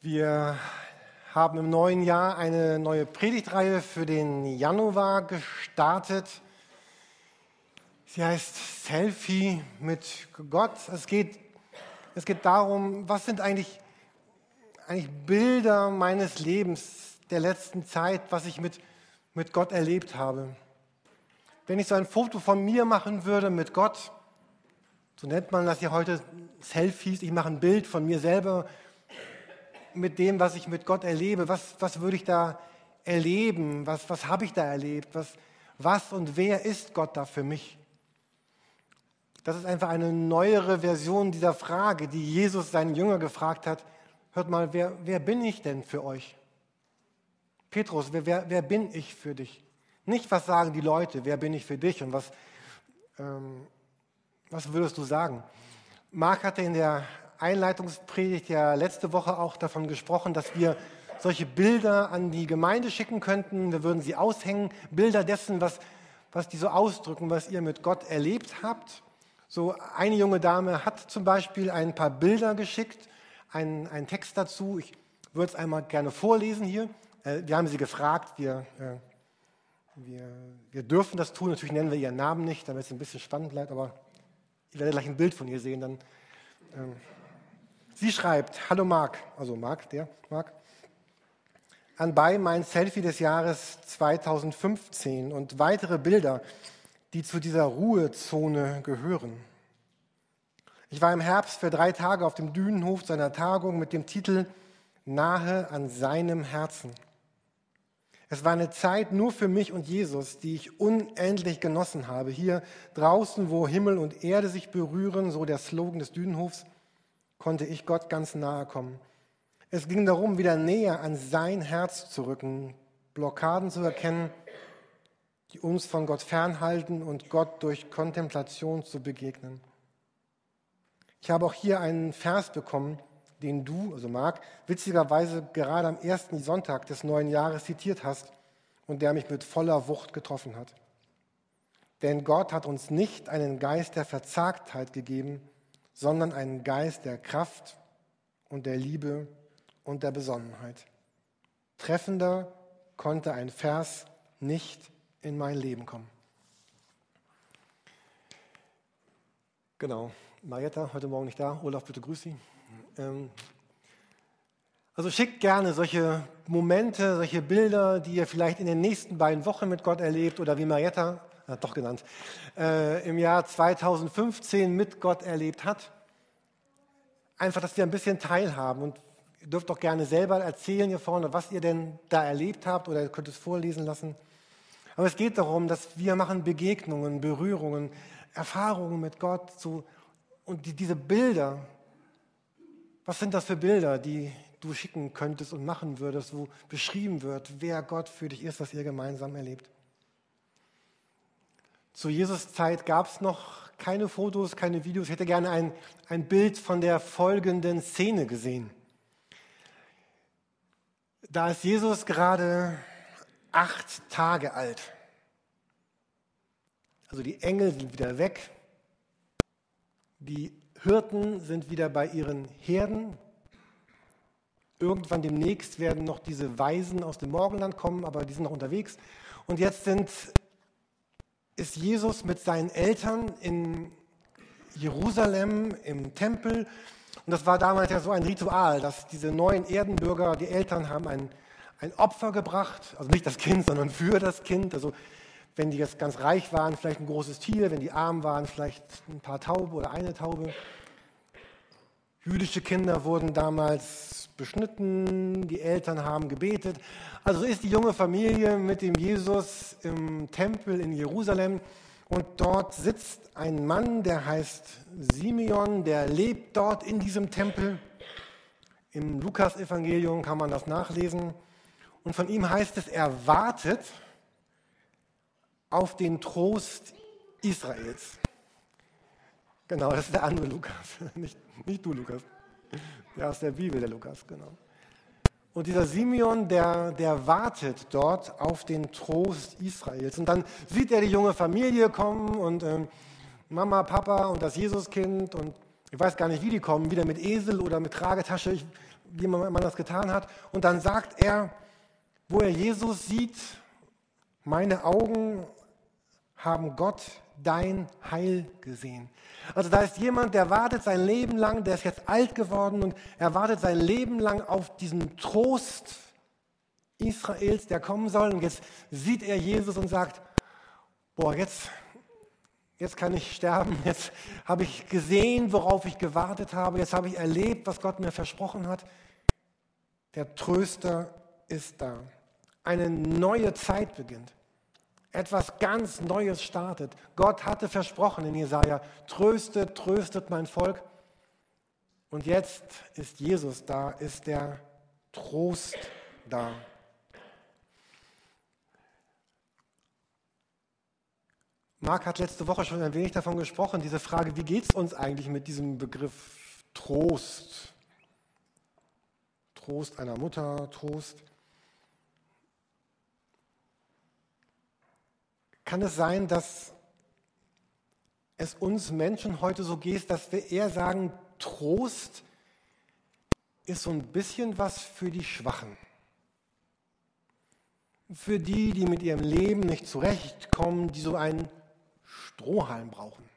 Wir haben im neuen Jahr eine neue Predigtreihe für den Januar gestartet. Sie heißt Selfie mit Gott. Es geht, es geht darum, was sind eigentlich, eigentlich Bilder meines Lebens der letzten Zeit, was ich mit, mit Gott erlebt habe. Wenn ich so ein Foto von mir machen würde mit Gott, so nennt man das ja heute Selfies, ich mache ein Bild von mir selber mit dem, was ich mit Gott erlebe? Was, was würde ich da erleben? Was, was habe ich da erlebt? Was, was und wer ist Gott da für mich? Das ist einfach eine neuere Version dieser Frage, die Jesus seinen Jünger gefragt hat. Hört mal, wer, wer bin ich denn für euch? Petrus, wer, wer, wer bin ich für dich? Nicht, was sagen die Leute, wer bin ich für dich und was, ähm, was würdest du sagen? Mark hatte in der Einleitungspredigt ja letzte Woche auch davon gesprochen, dass wir solche Bilder an die Gemeinde schicken könnten. Wir würden sie aushängen, Bilder dessen, was, was die so ausdrücken, was ihr mit Gott erlebt habt. So eine junge Dame hat zum Beispiel ein paar Bilder geschickt, einen, einen Text dazu. Ich würde es einmal gerne vorlesen hier. Äh, wir haben sie gefragt, wir, äh, wir, wir dürfen das tun. Natürlich nennen wir ihren Namen nicht, damit es ein bisschen spannend bleibt, aber ich werde gleich ein Bild von ihr sehen, dann ähm, Sie schreibt, hallo Marc, also Marc, der Marc, anbei mein Selfie des Jahres 2015 und weitere Bilder, die zu dieser Ruhezone gehören. Ich war im Herbst für drei Tage auf dem Dünenhof seiner Tagung mit dem Titel Nahe an seinem Herzen. Es war eine Zeit nur für mich und Jesus, die ich unendlich genossen habe. Hier draußen, wo Himmel und Erde sich berühren, so der Slogan des Dünenhofs, konnte ich Gott ganz nahe kommen. Es ging darum, wieder näher an sein Herz zu rücken, Blockaden zu erkennen, die uns von Gott fernhalten und Gott durch Kontemplation zu begegnen. Ich habe auch hier einen Vers bekommen, den du, also Marc, witzigerweise gerade am ersten Sonntag des neuen Jahres zitiert hast und der mich mit voller Wucht getroffen hat. Denn Gott hat uns nicht einen Geist der Verzagtheit gegeben, sondern einen Geist der Kraft und der Liebe und der Besonnenheit. Treffender konnte ein Vers nicht in mein Leben kommen. Genau, Marietta, heute Morgen nicht da. Olaf, bitte grüß Sie. Ähm, also schickt gerne solche Momente, solche Bilder, die ihr vielleicht in den nächsten beiden Wochen mit Gott erlebt oder wie Marietta doch genannt, äh, im Jahr 2015 mit Gott erlebt hat. Einfach, dass wir ein bisschen teilhaben und ihr dürft doch gerne selber erzählen hier vorne, was ihr denn da erlebt habt oder ihr könnt es vorlesen lassen. Aber es geht darum, dass wir machen Begegnungen, Berührungen, Erfahrungen mit Gott so, und die, diese Bilder, was sind das für Bilder, die du schicken könntest und machen würdest, wo beschrieben wird, wer Gott für dich ist, was ihr gemeinsam erlebt? Zu Jesus Zeit gab es noch keine Fotos, keine Videos. Ich hätte gerne ein, ein Bild von der folgenden Szene gesehen. Da ist Jesus gerade acht Tage alt. Also die Engel sind wieder weg. Die Hirten sind wieder bei ihren Herden. Irgendwann demnächst werden noch diese Weisen aus dem Morgenland kommen, aber die sind noch unterwegs. Und jetzt sind ist Jesus mit seinen Eltern in Jerusalem im Tempel. Und das war damals ja so ein Ritual, dass diese neuen Erdenbürger, die Eltern haben ein, ein Opfer gebracht, also nicht das Kind, sondern für das Kind. Also wenn die jetzt ganz reich waren, vielleicht ein großes Tier, wenn die arm waren, vielleicht ein paar Taube oder eine Taube. Jüdische Kinder wurden damals beschnitten, die Eltern haben gebetet. Also ist die junge Familie mit dem Jesus im Tempel in Jerusalem und dort sitzt ein Mann, der heißt Simeon, der lebt dort in diesem Tempel. Im Lukas-Evangelium kann man das nachlesen. Und von ihm heißt es, er wartet auf den Trost Israels. Genau, das ist der andere Lukas, nicht, nicht du, Lukas. Der aus der Bibel, der Lukas, genau. Und dieser Simeon, der, der wartet dort auf den Trost Israels. Und dann sieht er die junge Familie kommen und ähm, Mama, Papa und das Jesuskind und ich weiß gar nicht, wie die kommen, wieder mit Esel oder mit Tragetasche. Ich wie man das getan hat. Und dann sagt er, wo er Jesus sieht, meine Augen haben Gott dein Heil gesehen. Also da ist jemand, der wartet sein Leben lang, der ist jetzt alt geworden und er wartet sein Leben lang auf diesen Trost Israels, der kommen soll. Und jetzt sieht er Jesus und sagt, boah, jetzt, jetzt kann ich sterben, jetzt habe ich gesehen, worauf ich gewartet habe, jetzt habe ich erlebt, was Gott mir versprochen hat. Der Tröster ist da. Eine neue Zeit beginnt. Etwas ganz Neues startet. Gott hatte versprochen in Jesaja: Tröstet, tröstet mein Volk. Und jetzt ist Jesus da, ist der Trost da. Marc hat letzte Woche schon ein wenig davon gesprochen, diese Frage, wie geht es uns eigentlich mit diesem Begriff Trost? Trost einer Mutter, Trost. Kann es sein, dass es uns Menschen heute so geht, dass wir eher sagen, Trost ist so ein bisschen was für die Schwachen? Für die, die mit ihrem Leben nicht zurechtkommen, die so einen Strohhalm brauchen.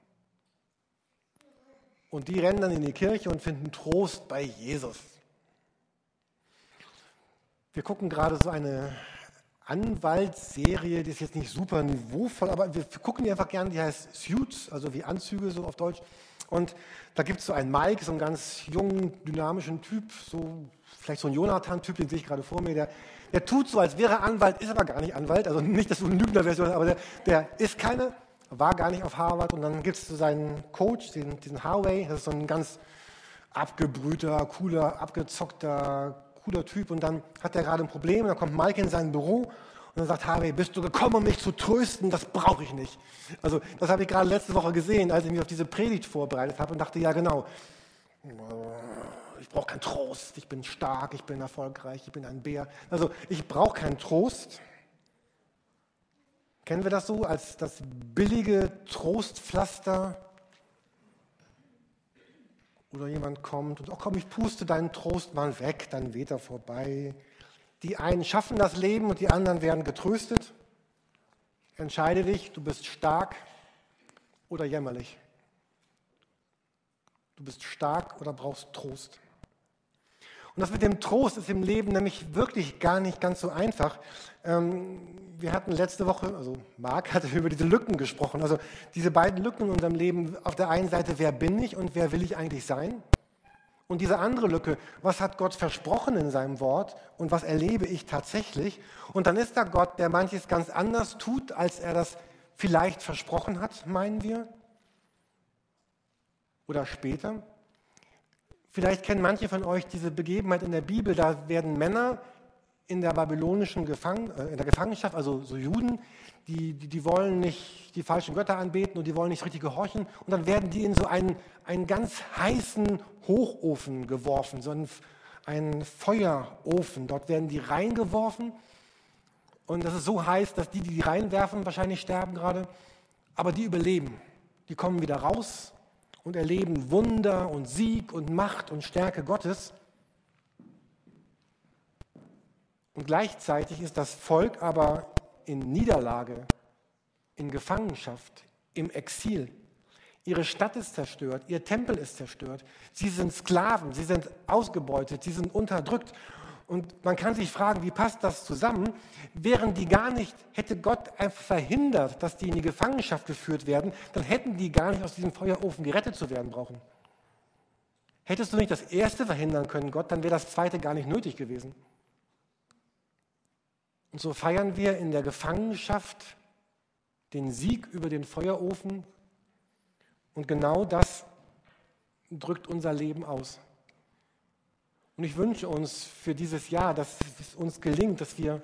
Und die rennen dann in die Kirche und finden Trost bei Jesus. Wir gucken gerade so eine Anwaltsserie, die ist jetzt nicht super niveauvoll, aber wir gucken die einfach gerne, die heißt Suits, also wie Anzüge so auf Deutsch. Und da gibt es so einen Mike, so einen ganz jungen, dynamischen Typ, so vielleicht so ein Jonathan-Typ, den sehe ich gerade vor mir, der, der tut so, als wäre Anwalt, ist aber gar nicht Anwalt, also nicht, dass du eine Lügner-Version aber der, der ist keine, war gar nicht auf Harvard. Und dann gibt es so seinen Coach, diesen, diesen Harvey, das ist so ein ganz abgebrühter, cooler, abgezockter, cooler Typ und dann hat er gerade ein Problem und dann kommt Mike in sein Büro und dann sagt Harvey, bist du gekommen, um mich zu trösten? Das brauche ich nicht. Also das habe ich gerade letzte Woche gesehen, als ich mich auf diese Predigt vorbereitet habe und dachte, ja genau, ich brauche keinen Trost, ich bin stark, ich bin erfolgreich, ich bin ein Bär. Also ich brauche keinen Trost. Kennen wir das so als das billige Trostpflaster? Oder jemand kommt und, oh komm, ich puste deinen Trost mal weg, dann weht er vorbei. Die einen schaffen das Leben und die anderen werden getröstet. Entscheide dich, du bist stark oder jämmerlich. Du bist stark oder brauchst Trost. Und das mit dem Trost ist im Leben nämlich wirklich gar nicht ganz so einfach. Ähm, wir hatten letzte Woche, also Marc hatte über diese Lücken gesprochen, also diese beiden Lücken in unserem Leben. Auf der einen Seite, wer bin ich und wer will ich eigentlich sein? Und diese andere Lücke, was hat Gott versprochen in seinem Wort und was erlebe ich tatsächlich? Und dann ist da Gott, der manches ganz anders tut, als er das vielleicht versprochen hat, meinen wir. Oder später. Vielleicht kennen manche von euch diese Begebenheit in der Bibel, da werden Männer in der babylonischen Gefang äh, in der Gefangenschaft, also so Juden, die, die, die, wollen nicht die falschen Götter anbeten und die wollen nicht richtig gehorchen. Und dann werden die in so einen, einen ganz heißen Hochofen geworfen, so einen, einen Feuerofen. Dort werden die reingeworfen. Und das ist so heiß, dass die, die die reinwerfen, wahrscheinlich sterben gerade. Aber die überleben. Die kommen wieder raus und erleben Wunder und Sieg und Macht und Stärke Gottes. Und gleichzeitig ist das Volk aber in Niederlage, in Gefangenschaft, im Exil. Ihre Stadt ist zerstört, ihr Tempel ist zerstört. Sie sind Sklaven, sie sind ausgebeutet, sie sind unterdrückt. Und man kann sich fragen, wie passt das zusammen? Wären die gar nicht, hätte Gott einfach verhindert, dass die in die Gefangenschaft geführt werden, dann hätten die gar nicht aus diesem Feuerofen gerettet zu werden brauchen. Hättest du nicht das erste verhindern können, Gott, dann wäre das zweite gar nicht nötig gewesen. Und so feiern wir in der Gefangenschaft den Sieg über den Feuerofen. Und genau das drückt unser Leben aus. Und ich wünsche uns für dieses Jahr, dass es uns gelingt, dass wir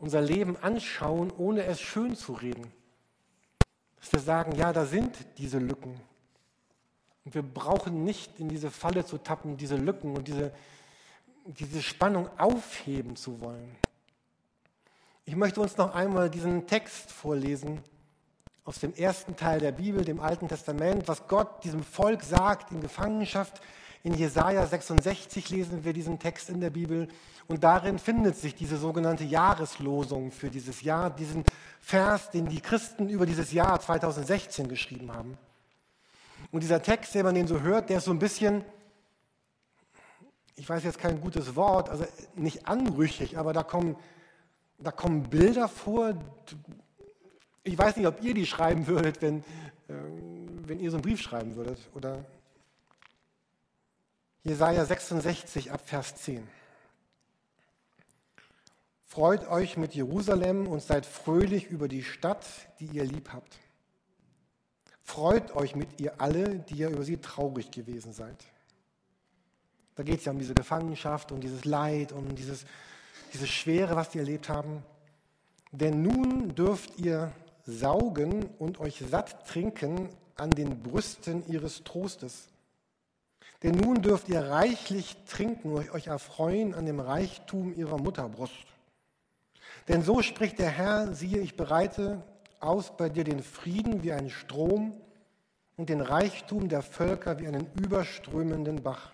unser Leben anschauen, ohne es schön zu reden. Dass wir sagen, ja, da sind diese Lücken. Und wir brauchen nicht in diese Falle zu tappen, diese Lücken und diese, diese Spannung aufheben zu wollen. Ich möchte uns noch einmal diesen Text vorlesen aus dem ersten Teil der Bibel, dem Alten Testament, was Gott diesem Volk sagt in Gefangenschaft In Jesaja 66 lesen wir diesen Text in der Bibel und darin findet sich diese sogenannte Jahreslosung für dieses Jahr, diesen Vers, den die Christen über dieses Jahr 2016 geschrieben haben. Und dieser Text, wenn man den so hört, der ist so ein bisschen, ich weiß jetzt kein gutes Wort, also nicht anrüchig, aber da kommen, da kommen Bilder vor. Ich weiß nicht, ob ihr die schreiben würdet, wenn, äh, wenn ihr so einen Brief schreiben würdet. Oder Jesaja 66 ab Vers 10. Freut euch mit Jerusalem und seid fröhlich über die Stadt, die ihr lieb habt. Freut euch mit ihr alle, die ihr über sie traurig gewesen seid. Da geht es ja um diese Gefangenschaft, um dieses Leid, um dieses, diese Schwere, was die erlebt haben. Denn nun dürft ihr saugen und euch satt trinken an den Brüsten ihres Trostes. Denn nun dürft ihr reichlich trinken und euch erfreuen an dem Reichtum ihrer Mutterbrust. Denn so spricht der Herr, siehe, ich bereite aus bei dir den Frieden wie einen Strom und den Reichtum der Völker wie einen überströmenden Bach.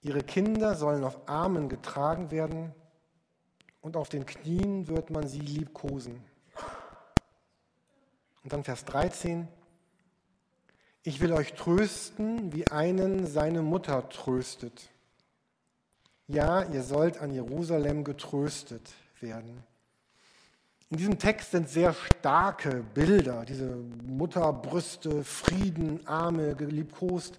Ihre Kinder sollen auf Armen getragen werden und auf den Knien wird man sie liebkosen. Und dann Vers 13. Ich will euch trösten, wie einen seine Mutter tröstet. Ja, ihr sollt an Jerusalem getröstet werden. In diesem Text sind sehr starke Bilder, diese Mutterbrüste, Frieden, Arme, geliebkost,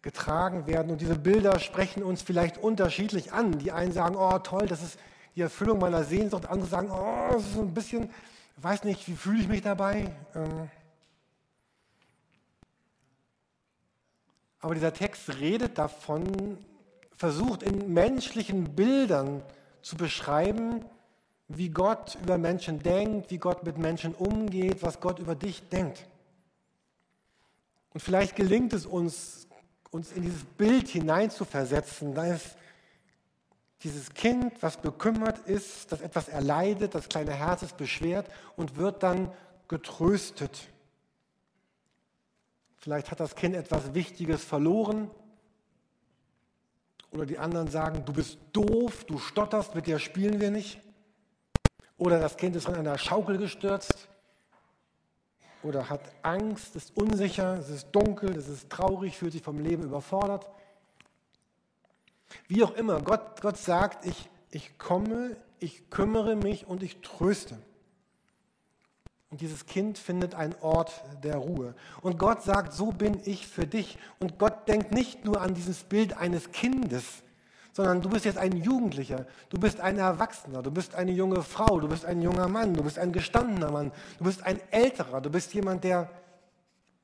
getragen werden. Und diese Bilder sprechen uns vielleicht unterschiedlich an. Die einen sagen, oh toll, das ist die Erfüllung meiner Sehnsucht. Andere sagen, oh, das ist so ein bisschen, weiß nicht, wie fühle ich mich dabei. Ähm. Aber dieser Text redet davon, versucht in menschlichen Bildern zu beschreiben, wie Gott über Menschen denkt, wie Gott mit Menschen umgeht, was Gott über dich denkt. Und vielleicht gelingt es uns, uns in dieses Bild hineinzuversetzen. Da ist dieses Kind, was bekümmert ist, das etwas erleidet, das kleine Herz ist beschwert und wird dann getröstet. Vielleicht hat das Kind etwas Wichtiges verloren. Oder die anderen sagen, du bist doof, du stotterst, mit dir spielen wir nicht. Oder das Kind ist von einer Schaukel gestürzt oder hat Angst, ist unsicher, es ist dunkel, es ist traurig, fühlt sich vom Leben überfordert. Wie auch immer, Gott, Gott sagt, ich, ich komme, ich kümmere mich und ich tröste. Und dieses Kind findet einen Ort der Ruhe. Und Gott sagt, so bin ich für dich. Und Gott denkt nicht nur an dieses Bild eines Kindes, sondern du bist jetzt ein Jugendlicher, du bist ein Erwachsener, du bist eine junge Frau, du bist ein junger Mann, du bist ein gestandener Mann, du bist ein älterer, du bist jemand, der,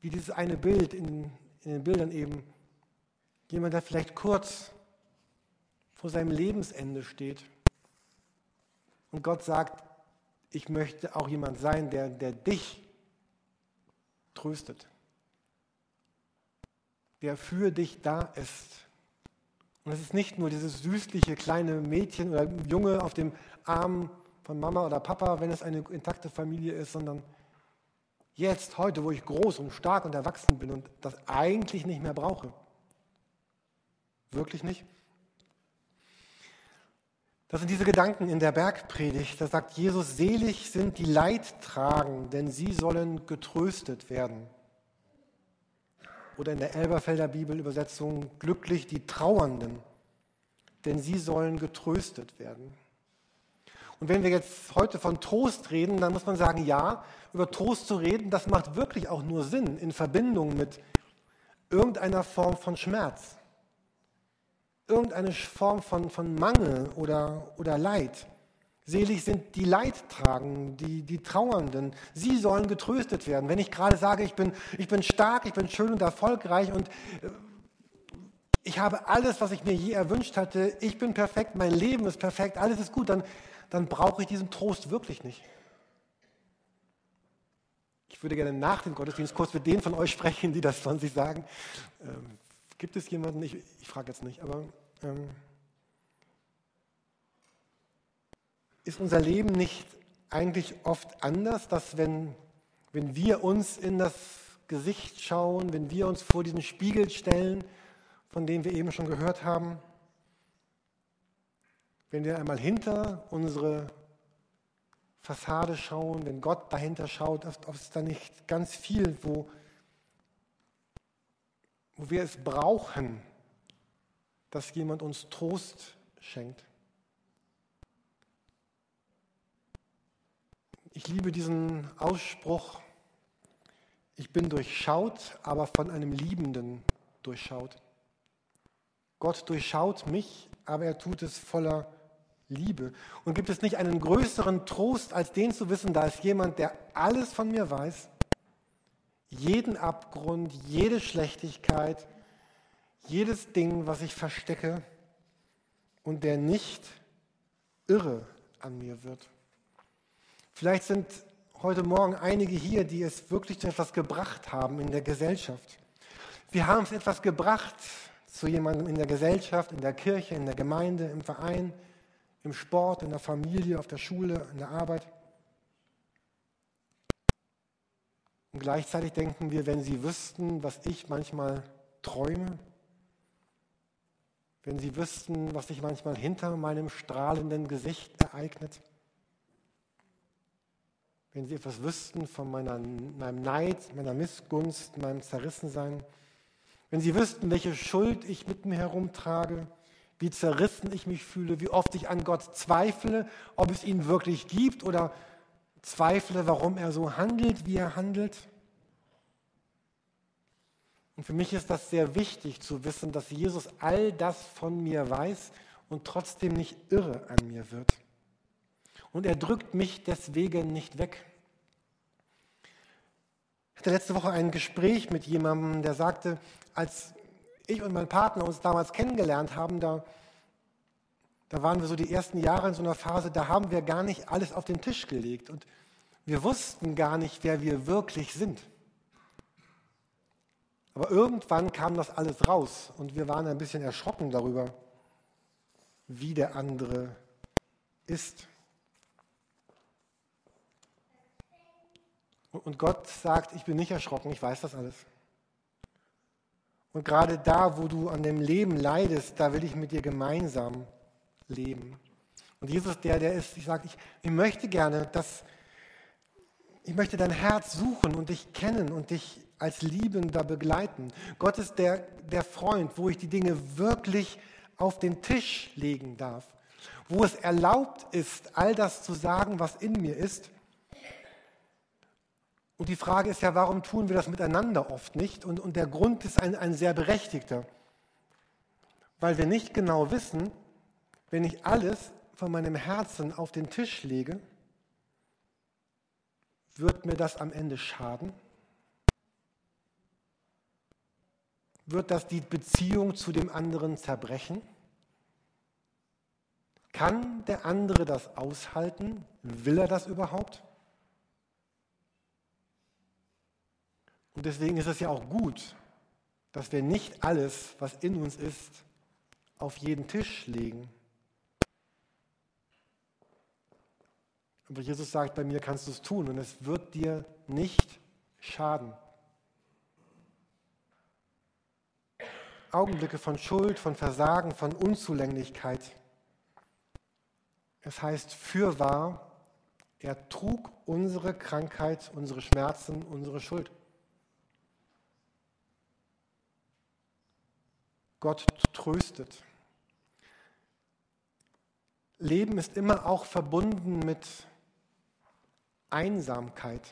wie dieses eine Bild in, in den Bildern eben, jemand, der vielleicht kurz vor seinem Lebensende steht. Und Gott sagt, ich möchte auch jemand sein, der, der dich tröstet, der für dich da ist. Und es ist nicht nur dieses süßliche kleine Mädchen oder Junge auf dem Arm von Mama oder Papa, wenn es eine intakte Familie ist, sondern jetzt, heute, wo ich groß und stark und erwachsen bin und das eigentlich nicht mehr brauche. Wirklich nicht? Das sind diese Gedanken in der Bergpredigt. Da sagt Jesus, selig sind die Leidtragen, denn sie sollen getröstet werden. Oder in der Elberfelder Bibelübersetzung, glücklich die Trauernden, denn sie sollen getröstet werden. Und wenn wir jetzt heute von Trost reden, dann muss man sagen, ja, über Trost zu reden, das macht wirklich auch nur Sinn in Verbindung mit irgendeiner Form von Schmerz, irgendeine Form von, von Mangel oder, oder Leid. Selig sind die Leidtragenden, die, die Trauernden. Sie sollen getröstet werden. Wenn ich gerade sage, ich bin, ich bin stark, ich bin schön und erfolgreich und äh, ich habe alles, was ich mir je erwünscht hatte, ich bin perfekt, mein Leben ist perfekt, alles ist gut, dann, dann brauche ich diesen Trost wirklich nicht. Ich würde gerne nach dem Gottesdienst kurz mit denen von euch sprechen, die das von sich sagen. Ähm, gibt es jemanden? Ich, ich frage jetzt nicht, aber ähm, ist unser Leben nicht eigentlich oft anders, dass wenn, wenn wir uns in das Gesicht schauen, wenn wir uns vor diesen Spiegel stellen, von dem wir eben schon gehört haben, wenn wir einmal hinter unsere Fassade schauen, wenn Gott dahinter schaut, ob es da nicht ganz viel, wo, wo wir es brauchen, dass jemand uns Trost schenkt. Ich liebe diesen Ausspruch, ich bin durchschaut, aber von einem Liebenden durchschaut. Gott durchschaut mich, aber er tut es voller Liebe. Und gibt es nicht einen größeren Trost, als den zu wissen, da ist jemand, der alles von mir weiß, jeden Abgrund, jede Schlechtigkeit, jedes Ding, was ich verstecke und der nicht irre an mir wird. Vielleicht sind heute Morgen einige hier, die es wirklich zu etwas gebracht haben in der Gesellschaft. Wir haben es etwas gebracht zu jemandem in der Gesellschaft, in der Kirche, in der Gemeinde, im Verein, im Sport, in der Familie, auf der Schule, in der Arbeit. Und gleichzeitig denken wir, wenn sie wüssten, was ich manchmal träume, wenn sie wüssten, was sich manchmal hinter meinem strahlenden Gesicht ereignet, wenn sie etwas wüssten von meiner, meinem Neid, meiner Missgunst, meinem Zerrissensein, wenn sie wüssten, welche Schuld ich mit mir herumtrage, wie zerrissen ich mich fühle, wie oft ich an Gott zweifle, ob es ihn wirklich gibt oder zweifle, warum er so handelt, wie er handelt. Und für mich ist das sehr wichtig zu wissen, dass Jesus all das von mir weiß und trotzdem nicht irre an mir wird. Und er drückt mich deswegen nicht weg. Ich hatte letzte Woche ein Gespräch mit jemandem, der sagte, als ich und mein Partner uns damals kennengelernt haben, da, da waren wir so die ersten Jahre in so einer Phase, da haben wir gar nicht alles auf den Tisch gelegt und wir wussten gar nicht, wer wir wirklich sind. Aber irgendwann kam das alles raus und wir waren ein bisschen erschrocken darüber, wie der andere ist. Und Gott sagt, ich bin nicht erschrocken, ich weiß das alles. Und gerade da, wo du an dem Leben leidest, da will ich mit dir gemeinsam leben. Und Jesus, der, der ist, ich sage, ich, ich möchte gerne, dass ich möchte dein Herz suchen und dich kennen und dich als Liebender begleiten. Gott ist der, der Freund, wo ich die Dinge wirklich auf den Tisch legen darf, wo es erlaubt ist, all das zu sagen, was in mir ist. Und die Frage ist ja, warum tun wir das miteinander oft nicht? Und, und der Grund ist ein, ein sehr berechtigter, weil wir nicht genau wissen, wenn ich alles von meinem Herzen auf den Tisch lege, wird mir das am Ende schaden? Wird das die Beziehung zu dem anderen zerbrechen? Kann der andere das aushalten? Will er das überhaupt? Und deswegen ist es ja auch gut, dass wir nicht alles, was in uns ist, auf jeden Tisch legen. Aber Jesus sagt, bei mir kannst du es tun und es wird dir nicht schaden. Augenblicke von Schuld, von Versagen, von Unzulänglichkeit. Es heißt fürwahr, er trug unsere Krankheit, unsere Schmerzen, unsere Schuld. Gott tröstet. Leben ist immer auch verbunden mit Einsamkeit.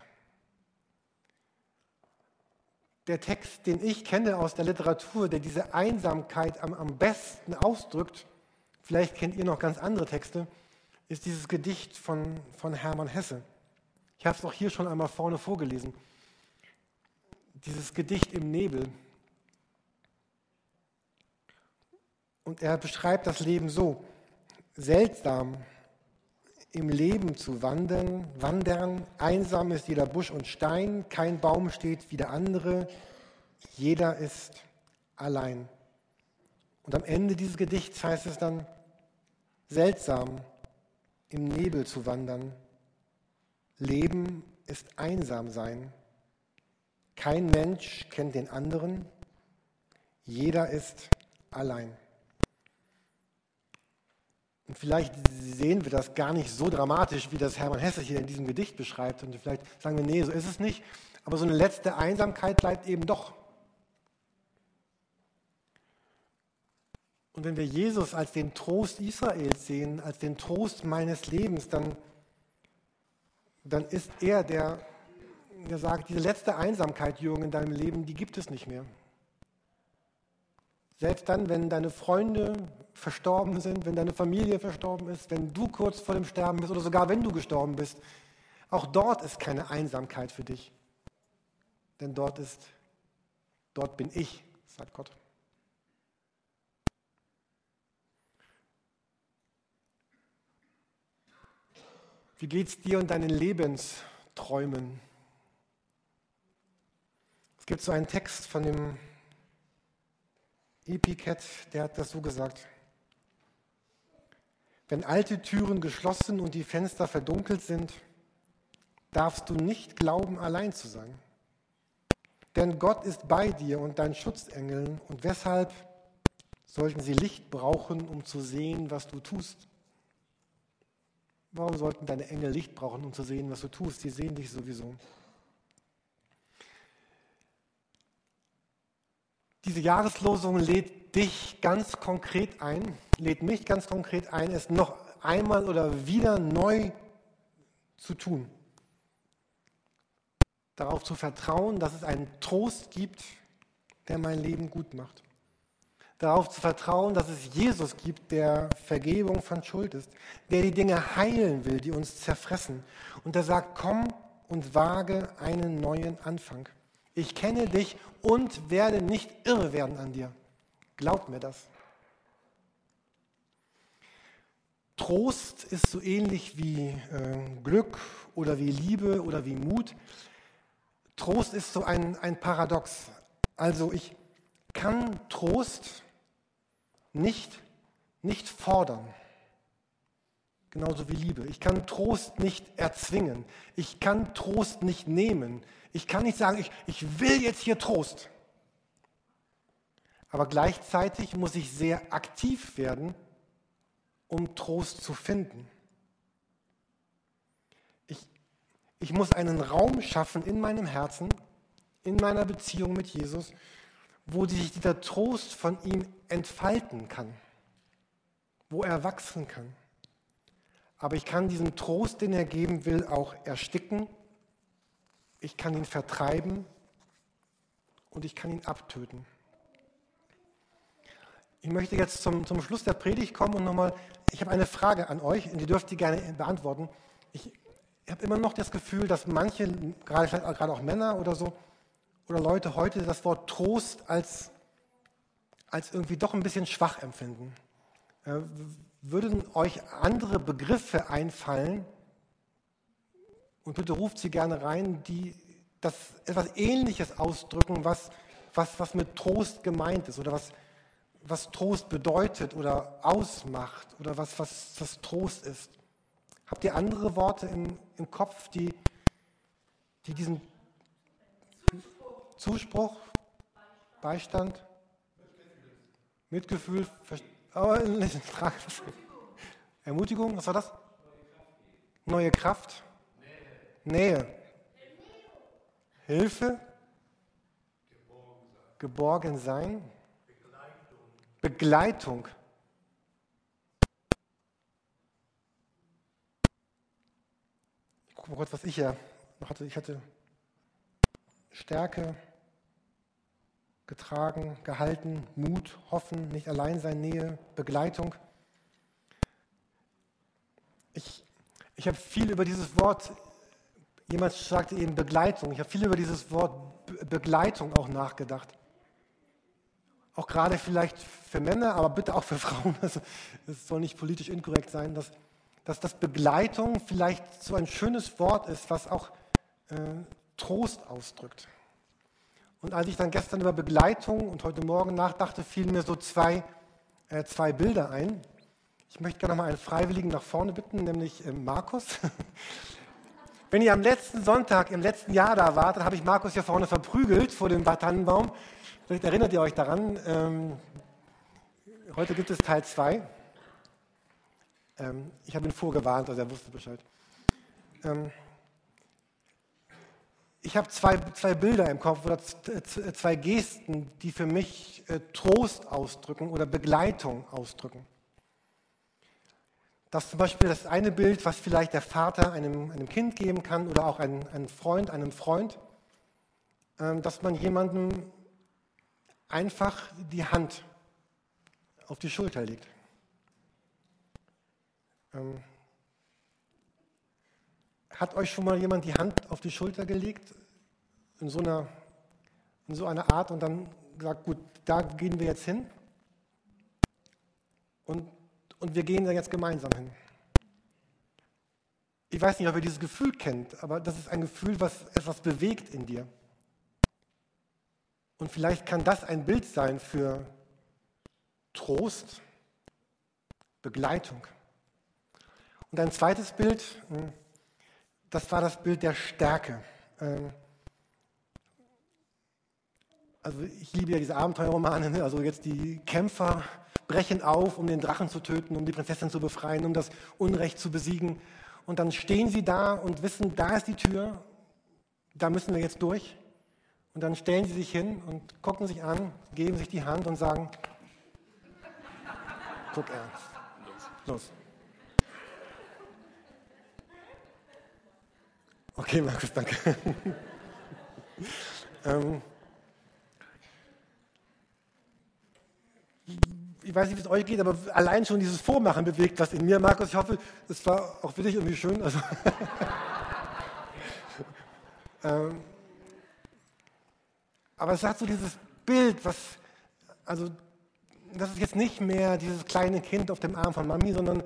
Der Text, den ich kenne aus der Literatur, der diese Einsamkeit am, am besten ausdrückt, vielleicht kennt ihr noch ganz andere Texte, ist dieses Gedicht von, von Hermann Hesse. Ich habe es auch hier schon einmal vorne vorgelesen. Dieses Gedicht im Nebel. Und er beschreibt das Leben so, seltsam, im Leben zu wandern, wandern. Einsam ist jeder Busch und Stein, kein Baum steht wie der andere, jeder ist allein. Und am Ende dieses Gedichts heißt es dann, seltsam im Nebel zu wandern. Leben ist einsam sein. Kein Mensch kennt den anderen. Jeder ist allein. Und vielleicht sehen wir das gar nicht so dramatisch, wie das Hermann Hesse hier in diesem Gedicht beschreibt. Und vielleicht sagen wir, nee, so ist es nicht. Aber so eine letzte Einsamkeit bleibt eben doch. Und wenn wir Jesus als den Trost Israels sehen, als den Trost meines Lebens, dann, dann ist er der, der sagt, diese letzte Einsamkeit, Jürgen, in deinem Leben, die gibt es nicht mehr. Selbst dann, wenn deine Freunde verstorben sind, wenn deine Familie verstorben ist, wenn du kurz vor dem Sterben bist oder sogar wenn du gestorben bist, auch dort ist keine Einsamkeit für dich. Denn dort ist, dort bin ich, sagt Gott. Wie geht es dir und deinen Lebensträumen? Es gibt so einen Text von dem Epicat, der hat das so gesagt. Wenn alte Türen geschlossen und die Fenster verdunkelt sind, darfst du nicht glauben, allein zu sein. Denn Gott ist bei dir und dein Schutzengel und weshalb sollten sie Licht brauchen, um zu sehen, was du tust? Warum sollten deine Engel Licht brauchen, um zu sehen, was du tust? Sie sehen dich sowieso. Diese Jahreslosung lädt dich ganz konkret ein, lädt mich ganz konkret ein, es noch einmal oder wieder neu zu tun. Darauf zu vertrauen, dass es einen Trost gibt, der mein Leben gut macht darauf zu vertrauen, dass es Jesus gibt, der Vergebung von Schuld ist, der die Dinge heilen will, die uns zerfressen. Und der sagt, komm und wage einen neuen Anfang. Ich kenne dich und werde nicht irre werden an dir. Glaub mir das. Trost ist so ähnlich wie äh, Glück oder wie Liebe oder wie Mut. Trost ist so ein, ein Paradox. Also ich kann Trost nicht, nicht fordern. Genauso wie Liebe. Ich kann Trost nicht erzwingen. Ich kann Trost nicht nehmen. Ich kann nicht sagen, ich, ich will jetzt hier Trost. Aber gleichzeitig muss ich sehr aktiv werden, um Trost zu finden. Ich, ich muss einen Raum schaffen in meinem Herzen, in meiner Beziehung mit Jesus, wo sich dieser Trost von ihm entfalten kann, wo er wachsen kann. Aber ich kann diesen Trost, den er geben will, auch ersticken. Ich kann ihn vertreiben und ich kann ihn abtöten. Ich möchte jetzt zum, zum Schluss der Predigt kommen und nochmal, ich habe eine Frage an euch und die dürft ihr gerne beantworten. Ich, ich habe immer noch das Gefühl, dass manche, gerade, gerade auch Männer oder so, oder Leute heute das Wort Trost als, als irgendwie doch ein bisschen schwach empfinden. Äh, würden euch andere Begriffe einfallen, und bitte ruft sie gerne rein, die das etwas Ähnliches ausdrücken, was, was, was mit Trost gemeint ist oder was, was Trost bedeutet oder ausmacht oder was, was, was Trost ist. Habt ihr andere Worte im, im Kopf, die, die diesen Zuspruch, Beistand, Mitgefühl, oh, Ermutigung, was war das? Neue Kraft, Nähe, Hilfe, geborgen sein, Begleitung. Ich gucke mal kurz, was ich ja noch hatte. Ich hatte Stärke, getragen, gehalten, Mut, Hoffen, nicht allein sein, Nähe, Begleitung. Ich, ich habe viel über dieses Wort, jemand sagte eben Begleitung, ich habe viel über dieses Wort Begleitung auch nachgedacht. Auch gerade vielleicht für Männer, aber bitte auch für Frauen. Also, es soll nicht politisch inkorrekt sein, dass, dass das Begleitung vielleicht so ein schönes Wort ist, was auch äh, Trost ausdrückt. Und als ich dann gestern über Begleitung und heute Morgen nachdachte, fielen mir so zwei, äh, zwei Bilder ein. Ich möchte gerne noch mal einen Freiwilligen nach vorne bitten, nämlich äh, Markus. Wenn ihr am letzten Sonntag im letzten Jahr da wart, dann habe ich Markus hier vorne verprügelt vor dem Tannenbaum. Vielleicht erinnert ihr euch daran. Ähm, heute gibt es Teil 2. Ähm, ich habe ihn vorgewarnt, also er wusste Bescheid. Ähm, ich habe zwei, zwei Bilder im Kopf oder zwei Gesten, die für mich äh, Trost ausdrücken oder Begleitung ausdrücken. Das ist zum Beispiel das eine Bild, was vielleicht der Vater einem, einem Kind geben kann oder auch ein, ein Freund, einem Freund, ähm, dass man jemandem einfach die Hand auf die Schulter legt. Ähm, hat euch schon mal jemand die Hand auf die Schulter gelegt in so einer, in so einer Art und dann gesagt, gut, da gehen wir jetzt hin? Und wir gehen da jetzt gemeinsam hin. Ich weiß nicht, ob ihr dieses Gefühl kennt, aber das ist ein Gefühl, was etwas bewegt in dir. Und vielleicht kann das ein Bild sein für Trost, Begleitung. Und ein zweites Bild, hm, das war das Bild der Stärke. Ähm, also ich liebe ja diese Abenteuerromane, ne? also jetzt die Kämpfer brechen auf, um den Drachen zu töten, um die Prinzessin zu befreien, um das Unrecht zu besiegen. Und dann stehen sie da und wissen, da ist die Tür, da müssen wir jetzt durch. Und dann stellen sie sich hin und gucken sich an, geben sich die Hand und sagen, guck ernst. Los. Okay, Markus, danke. ähm, ich weiß nicht, wie es euch geht, aber allein schon dieses Vormachen bewegt was in mir. Markus, ich hoffe, es war auch für dich irgendwie schön. Also ähm, aber es hat so dieses Bild, was, also das ist jetzt nicht mehr dieses kleine Kind auf dem Arm von Mami, sondern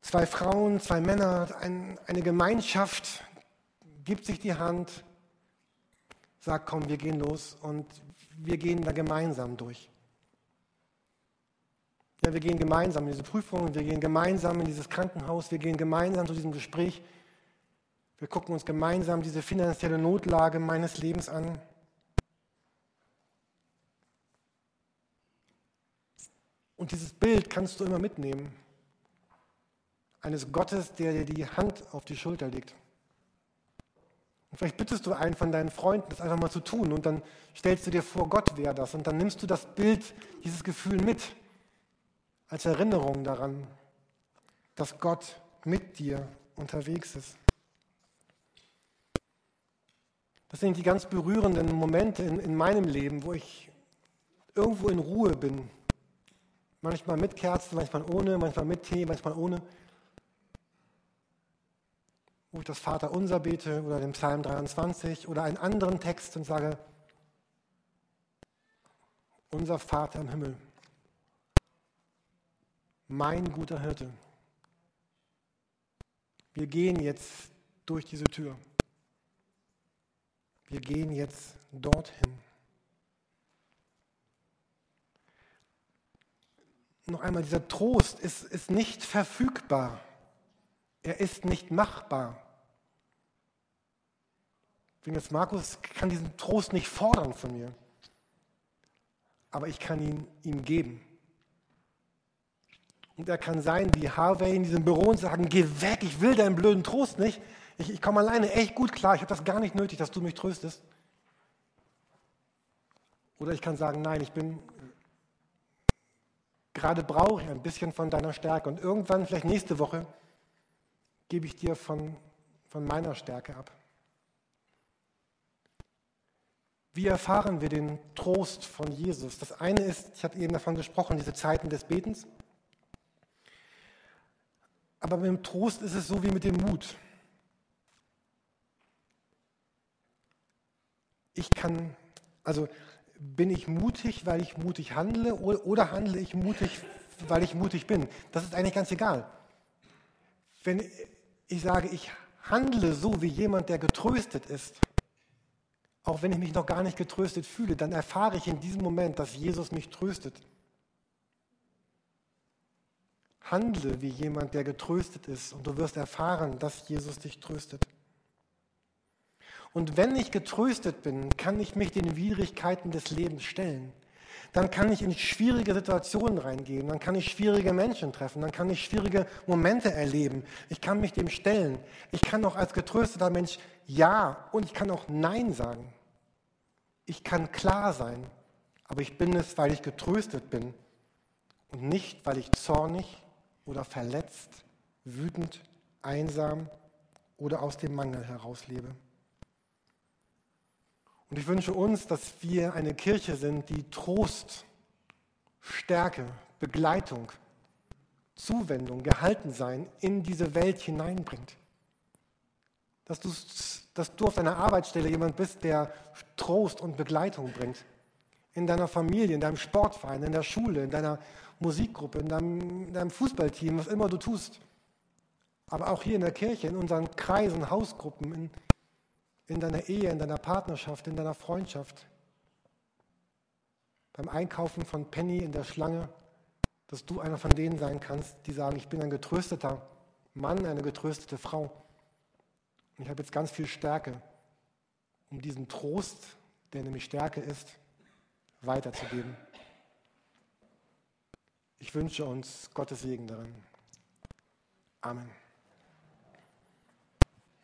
zwei Frauen, zwei Männer, ein, eine Gemeinschaft gibt sich die Hand, sagt, komm, wir gehen los und wir gehen da gemeinsam durch. Ja, wir gehen gemeinsam in diese Prüfung, wir gehen gemeinsam in dieses Krankenhaus, wir gehen gemeinsam zu diesem Gespräch. Wir gucken uns gemeinsam diese finanzielle Notlage meines Lebens an. Und dieses Bild kannst du immer mitnehmen. Eines Gottes, der dir die Hand auf die Schulter legt. Und vielleicht bittest du einen von deinen Freunden, das einfach mal zu tun. Und dann stellst du dir vor, Gott wäre das. Und dann nimmst du das Bild, dieses Gefühl mit als Erinnerung daran, dass Gott mit dir unterwegs ist. Das sind die ganz berührenden Momente in, in meinem Leben, wo ich irgendwo in Ruhe bin. Manchmal mit Kerzen, manchmal ohne, manchmal mit Tee, manchmal ohne. Wo ich das Vater unser bete oder den Psalm 23 oder einen anderen Text und sage, unser Vater im Himmel mein guter Hirte. Wir gehen jetzt durch diese Tür. Wir gehen jetzt dorthin. Noch einmal, dieser Trost ist, ist nicht verfügbar. Er ist nicht machbar. Wegen jetzt Markus kann diesen Trost nicht fordern von mir. Aber ich kann ihn ihm geben. Und er kann sein wie Harvey in diesem Büro und sagen, geh weg, ich will deinen blöden Trost nicht. Ich, ich komme alleine echt gut klar, ich habe das gar nicht nötig, dass du mich tröstest. Oder ich kann sagen, nein, ich bin, gerade brauche ich ein bisschen von deiner Stärke. Und irgendwann, vielleicht nächste Woche, gebe ich dir von, von meiner Stärke ab. Wie erfahren wir den Trost von Jesus? Das eine ist, ich habe eben davon gesprochen, diese Zeiten des Betens. Aber mit dem Trost ist es so wie mit dem Mut. Ich kann, also bin ich mutig, weil ich mutig handle oder handle ich mutig, weil ich mutig bin? Das ist eigentlich ganz egal. Wenn ich sage, ich handle so wie jemand, der getröstet ist, auch wenn ich mich noch gar nicht getröstet fühle, dann erfahre ich in diesem Moment, dass Jesus mich tröstet. Handle wie jemand, der getröstet ist und du wirst erfahren, dass Jesus dich tröstet. Und wenn ich getröstet bin, kann ich mich den Widrigkeiten des Lebens stellen. Dann kann ich in schwierige Situationen reingehen, dann kann ich schwierige Menschen treffen, dann kann ich schwierige Momente erleben. Ich kann mich dem stellen. Ich kann auch als getrösteter Mensch Ja und ich kann auch Nein sagen. Ich kann klar sein, aber ich bin es, weil ich getröstet bin und nicht, weil ich zornig oder verletzt, wütend, einsam oder aus dem Mangel herauslebe. Und ich wünsche uns, dass wir eine Kirche sind, die Trost, Stärke, Begleitung, Zuwendung, Gehaltensein in diese Welt hineinbringt. Dass du, dass du auf deiner Arbeitsstelle jemand bist, der Trost und Begleitung bringt. In deiner Familie, in deinem Sportverein, in der Schule, in deiner Musikgruppe, in deinem, in deinem Fußballteam, was immer du tust. Aber auch hier in der Kirche, in unseren Kreisen, Hausgruppen, in, in deiner Ehe, in deiner Partnerschaft, in deiner Freundschaft, beim Einkaufen von Penny in der Schlange, dass du einer von denen sein kannst, die sagen, ich bin ein getrösteter Mann, eine getröstete Frau. Und ich habe jetzt ganz viel Stärke, um diesen Trost, der nämlich Stärke ist, weiterzugeben. Ich wünsche uns Gottes Segen darin. Amen.